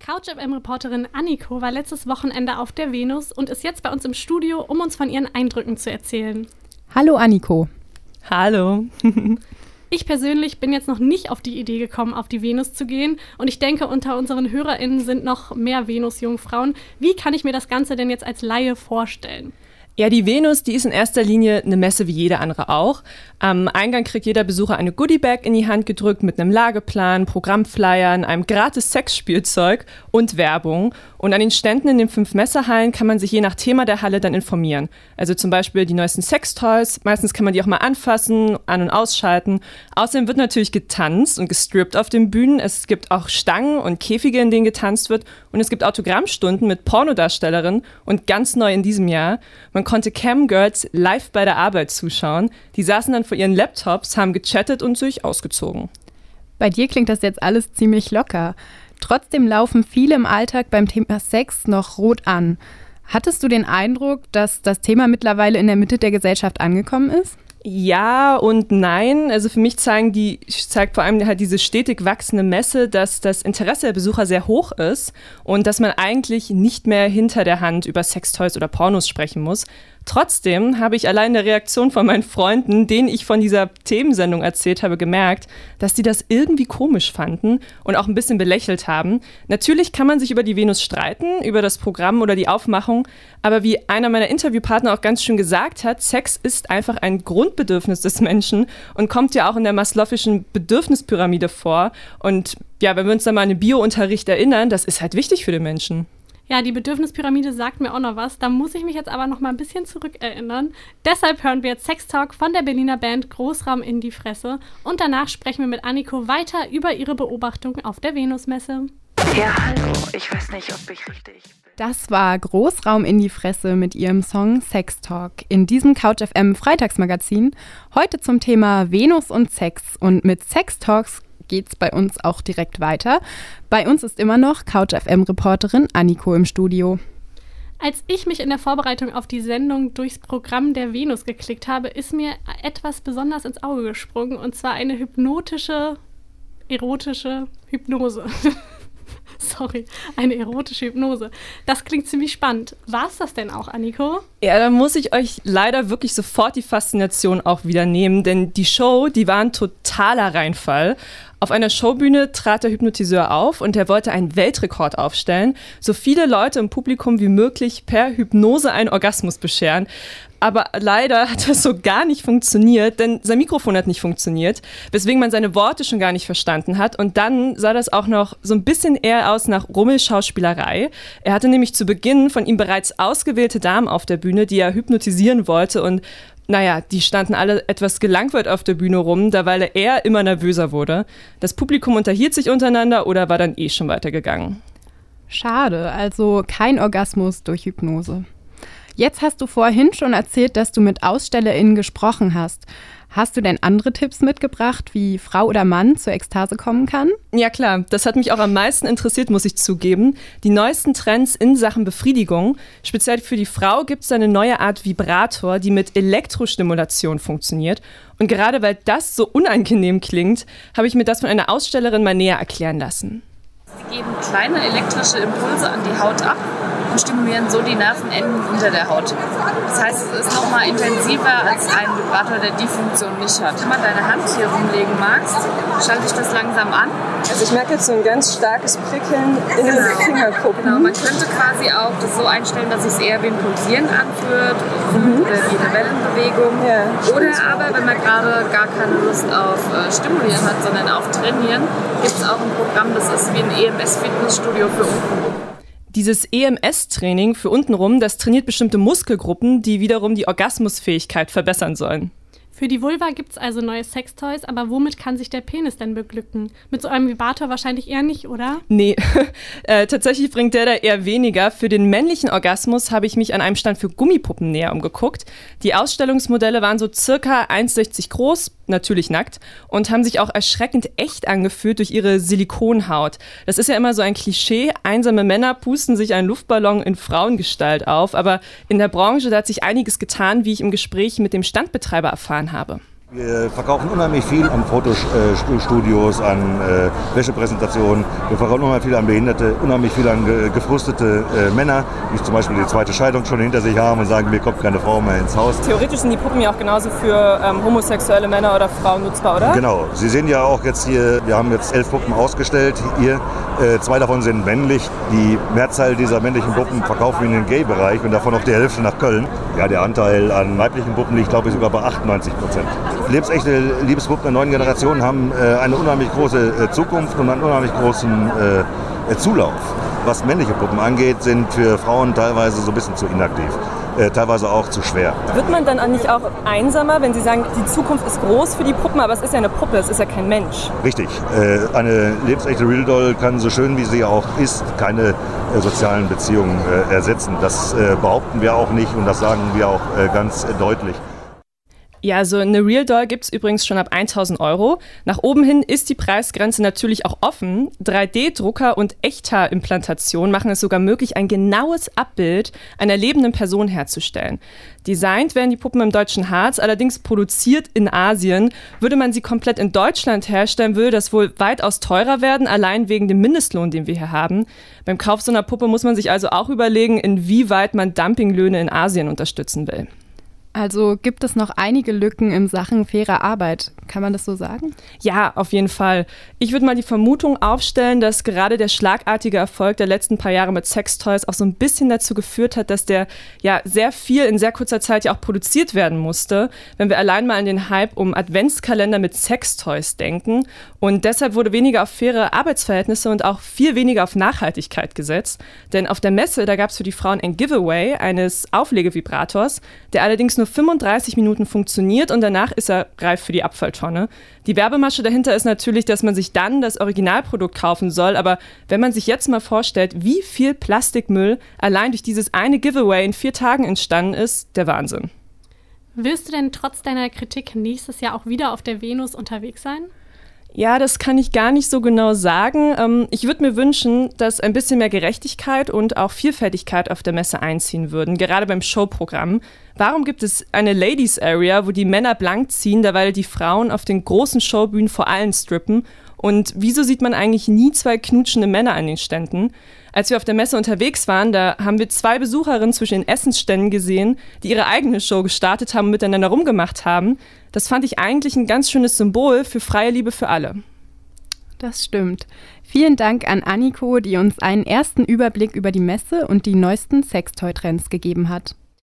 CouchFM-Reporterin Anniko war letztes Wochenende auf der Venus und ist jetzt bei uns im Studio, um uns von ihren Eindrücken zu erzählen. Hallo Anniko. Hallo. ich persönlich bin jetzt noch nicht auf die Idee gekommen, auf die Venus zu gehen. Und ich denke, unter unseren HörerInnen sind noch mehr Venus-Jungfrauen. Wie kann ich mir das Ganze denn jetzt als Laie vorstellen? Ja, die Venus, die ist in erster Linie eine Messe wie jede andere auch. Am Eingang kriegt jeder Besucher eine Goodiebag in die Hand gedrückt mit einem Lageplan, Programmflyern, einem gratis Sexspielzeug und Werbung. Und an den Ständen in den fünf Messehallen kann man sich je nach Thema der Halle dann informieren. Also zum Beispiel die neuesten Sextoys. Meistens kann man die auch mal anfassen, an- und ausschalten. Außerdem wird natürlich getanzt und gestrippt auf den Bühnen. Es gibt auch Stangen und Käfige, in denen getanzt wird. Und es gibt Autogrammstunden mit Pornodarstellerinnen. Und ganz neu in diesem Jahr, man konnte Camgirls live bei der Arbeit zuschauen. Die saßen dann vor ihren Laptops, haben gechattet und sich ausgezogen. Bei dir klingt das jetzt alles ziemlich locker. Trotzdem laufen viele im Alltag beim Thema Sex noch rot an. Hattest du den Eindruck, dass das Thema mittlerweile in der Mitte der Gesellschaft angekommen ist? Ja und nein. Also für mich zeigen die, zeigt vor allem halt diese stetig wachsende Messe, dass das Interesse der Besucher sehr hoch ist und dass man eigentlich nicht mehr hinter der Hand über Sextoys oder Pornos sprechen muss, Trotzdem habe ich allein der Reaktion von meinen Freunden, denen ich von dieser Themensendung erzählt habe, gemerkt, dass die das irgendwie komisch fanden und auch ein bisschen belächelt haben. Natürlich kann man sich über die Venus streiten, über das Programm oder die Aufmachung, aber wie einer meiner Interviewpartner auch ganz schön gesagt hat, Sex ist einfach ein Grundbedürfnis des Menschen und kommt ja auch in der maslowischen Bedürfnispyramide vor. Und ja, wenn wir uns da mal an den Biounterricht erinnern, das ist halt wichtig für den Menschen. Ja, die Bedürfnispyramide sagt mir auch noch was. Da muss ich mich jetzt aber noch mal ein bisschen zurückerinnern. Deshalb hören wir jetzt Sex Talk von der Berliner Band Großraum in die Fresse. Und danach sprechen wir mit Anniko weiter über ihre Beobachtung auf der Venusmesse. Ja, hallo. Ich weiß nicht, ob ich richtig bin. Das war Großraum in die Fresse mit ihrem Song Sex Talk in diesem Couch FM Freitagsmagazin. Heute zum Thema Venus und Sex. Und mit Sex Talks geht's bei uns auch direkt weiter. Bei uns ist immer noch Couch FM Reporterin Anniko im Studio. Als ich mich in der Vorbereitung auf die Sendung durchs Programm der Venus geklickt habe, ist mir etwas besonders ins Auge gesprungen und zwar eine hypnotische, erotische Hypnose. Sorry, eine erotische Hypnose. Das klingt ziemlich spannend. War es das denn auch, Anniko? Ja, da muss ich euch leider wirklich sofort die Faszination auch wieder nehmen, denn die Show, die war ein totaler Reinfall. Auf einer Showbühne trat der Hypnotiseur auf und er wollte einen Weltrekord aufstellen, so viele Leute im Publikum wie möglich per Hypnose einen Orgasmus bescheren. Aber leider hat das so gar nicht funktioniert, denn sein Mikrofon hat nicht funktioniert, weswegen man seine Worte schon gar nicht verstanden hat. Und dann sah das auch noch so ein bisschen eher aus nach Rummelschauspielerei. Er hatte nämlich zu Beginn von ihm bereits ausgewählte Damen auf der Bühne, die er hypnotisieren wollte und naja, die standen alle etwas gelangweilt auf der Bühne rum, da weil er immer nervöser wurde. Das Publikum unterhielt sich untereinander oder war dann eh schon weitergegangen. Schade, also kein Orgasmus durch Hypnose. Jetzt hast du vorhin schon erzählt, dass du mit AusstellerInnen gesprochen hast. Hast du denn andere Tipps mitgebracht, wie Frau oder Mann zur Ekstase kommen kann? Ja klar, das hat mich auch am meisten interessiert, muss ich zugeben. Die neuesten Trends in Sachen Befriedigung. Speziell für die Frau gibt es eine neue Art Vibrator, die mit Elektrostimulation funktioniert. Und gerade weil das so unangenehm klingt, habe ich mir das von einer Ausstellerin mal näher erklären lassen. Sie geben kleine elektrische Impulse an die Haut ab und stimulieren so die Nervenenden unter der Haut. Das heißt, es ist nochmal intensiver als ein Vibrator, der die Funktion nicht hat. Wenn man deine Hand hier rumlegen magst, schalte ich das langsam an. Also ich merke jetzt so ein ganz starkes Prickeln in genau. den Fingerkuppen. Genau, man könnte quasi auch das so einstellen, dass es eher wie ein Pulsieren anfühlt mhm. oder wie eine Wellenbewegung. Ja, oder aber, wenn man gerade gar keine Lust auf äh, Stimulieren hat, sondern auf Trainieren, gibt es auch ein Programm, das ist wie ein EMS-Fitnessstudio für unten. Dieses EMS-Training für untenrum, das trainiert bestimmte Muskelgruppen, die wiederum die Orgasmusfähigkeit verbessern sollen. Für die Vulva gibt es also neue Sextoys, aber womit kann sich der Penis denn beglücken? Mit so einem Vibrator wahrscheinlich eher nicht, oder? Nee, äh, tatsächlich bringt der da eher weniger. Für den männlichen Orgasmus habe ich mich an einem Stand für Gummipuppen näher umgeguckt. Die Ausstellungsmodelle waren so circa 1,60 groß, natürlich nackt, und haben sich auch erschreckend echt angefühlt durch ihre Silikonhaut. Das ist ja immer so ein Klischee. Einsame Männer pusten sich einen Luftballon in Frauengestalt auf, aber in der Branche da hat sich einiges getan, wie ich im Gespräch mit dem Standbetreiber erfahren habe. Wir verkaufen unheimlich viel an Fotostudios, an äh, Wäschepräsentationen. Wir verkaufen unheimlich viel an Behinderte, unheimlich viel an ge gefrustete äh, Männer, die zum Beispiel die zweite Scheidung schon hinter sich haben und sagen, mir kommt keine Frau mehr ins Haus. Theoretisch sind die Puppen ja auch genauso für ähm, homosexuelle Männer oder Frauen nutzbar, oder? Genau. Sie sehen ja auch jetzt hier, wir haben jetzt elf Puppen ausgestellt hier. Äh, zwei davon sind männlich. Die Mehrzahl dieser männlichen Puppen verkaufen wir in den Gay-Bereich und davon auch die Hälfte nach Köln. Ja, der Anteil an weiblichen Puppen liegt, glaube ich, sogar bei 98 Prozent lebensechte Liebespuppen der neuen Generation haben äh, eine unheimlich große äh, Zukunft und einen unheimlich großen äh, Zulauf. Was männliche Puppen angeht, sind für Frauen teilweise so ein bisschen zu inaktiv. Äh, teilweise auch zu schwer. Wird man dann nicht auch einsamer, wenn Sie sagen, die Zukunft ist groß für die Puppen, aber es ist ja eine Puppe, es ist ja kein Mensch? Richtig. Äh, eine lebensechte Real Doll kann so schön wie sie auch ist, keine äh, sozialen Beziehungen ersetzen. Das behaupten wir auch nicht und das sagen wir auch ganz deutlich. Ja, also eine Real Doll gibt es übrigens schon ab 1000 Euro. Nach oben hin ist die Preisgrenze natürlich auch offen. 3D-Drucker und Echthaarimplantation machen es sogar möglich, ein genaues Abbild einer lebenden Person herzustellen. Designt werden die Puppen im deutschen Harz, allerdings produziert in Asien. Würde man sie komplett in Deutschland herstellen, würde das wohl weitaus teurer werden, allein wegen dem Mindestlohn, den wir hier haben. Beim Kauf so einer Puppe muss man sich also auch überlegen, inwieweit man Dumpinglöhne in Asien unterstützen will. Also gibt es noch einige Lücken in Sachen fairer Arbeit. Kann man das so sagen? Ja, auf jeden Fall. Ich würde mal die Vermutung aufstellen, dass gerade der schlagartige Erfolg der letzten paar Jahre mit Sextoys auch so ein bisschen dazu geführt hat, dass der ja sehr viel in sehr kurzer Zeit ja auch produziert werden musste. Wenn wir allein mal an den Hype um Adventskalender mit Sextoys denken. Und deshalb wurde weniger auf faire Arbeitsverhältnisse und auch viel weniger auf Nachhaltigkeit gesetzt. Denn auf der Messe, da gab es für die Frauen ein Giveaway eines Auflegevibrators, der allerdings nur 35 Minuten funktioniert und danach ist er reif für die Abfalltonne. Die Werbemasche dahinter ist natürlich, dass man sich dann das Originalprodukt kaufen soll, aber wenn man sich jetzt mal vorstellt, wie viel Plastikmüll allein durch dieses eine Giveaway in vier Tagen entstanden ist, der Wahnsinn. Willst du denn trotz deiner Kritik nächstes Jahr auch wieder auf der Venus unterwegs sein? Ja, das kann ich gar nicht so genau sagen. Ähm, ich würde mir wünschen, dass ein bisschen mehr Gerechtigkeit und auch Vielfältigkeit auf der Messe einziehen würden, gerade beim Showprogramm. Warum gibt es eine Ladies Area, wo die Männer blank ziehen, derweil die Frauen auf den großen Showbühnen vor allen strippen? Und wieso sieht man eigentlich nie zwei knutschende Männer an den Ständen? Als wir auf der Messe unterwegs waren, da haben wir zwei Besucherinnen zwischen den Essensständen gesehen, die ihre eigene Show gestartet haben und miteinander rumgemacht haben. Das fand ich eigentlich ein ganz schönes Symbol für freie Liebe für alle. Das stimmt. Vielen Dank an Anniko, die uns einen ersten Überblick über die Messe und die neuesten Sextoy-Trends gegeben hat.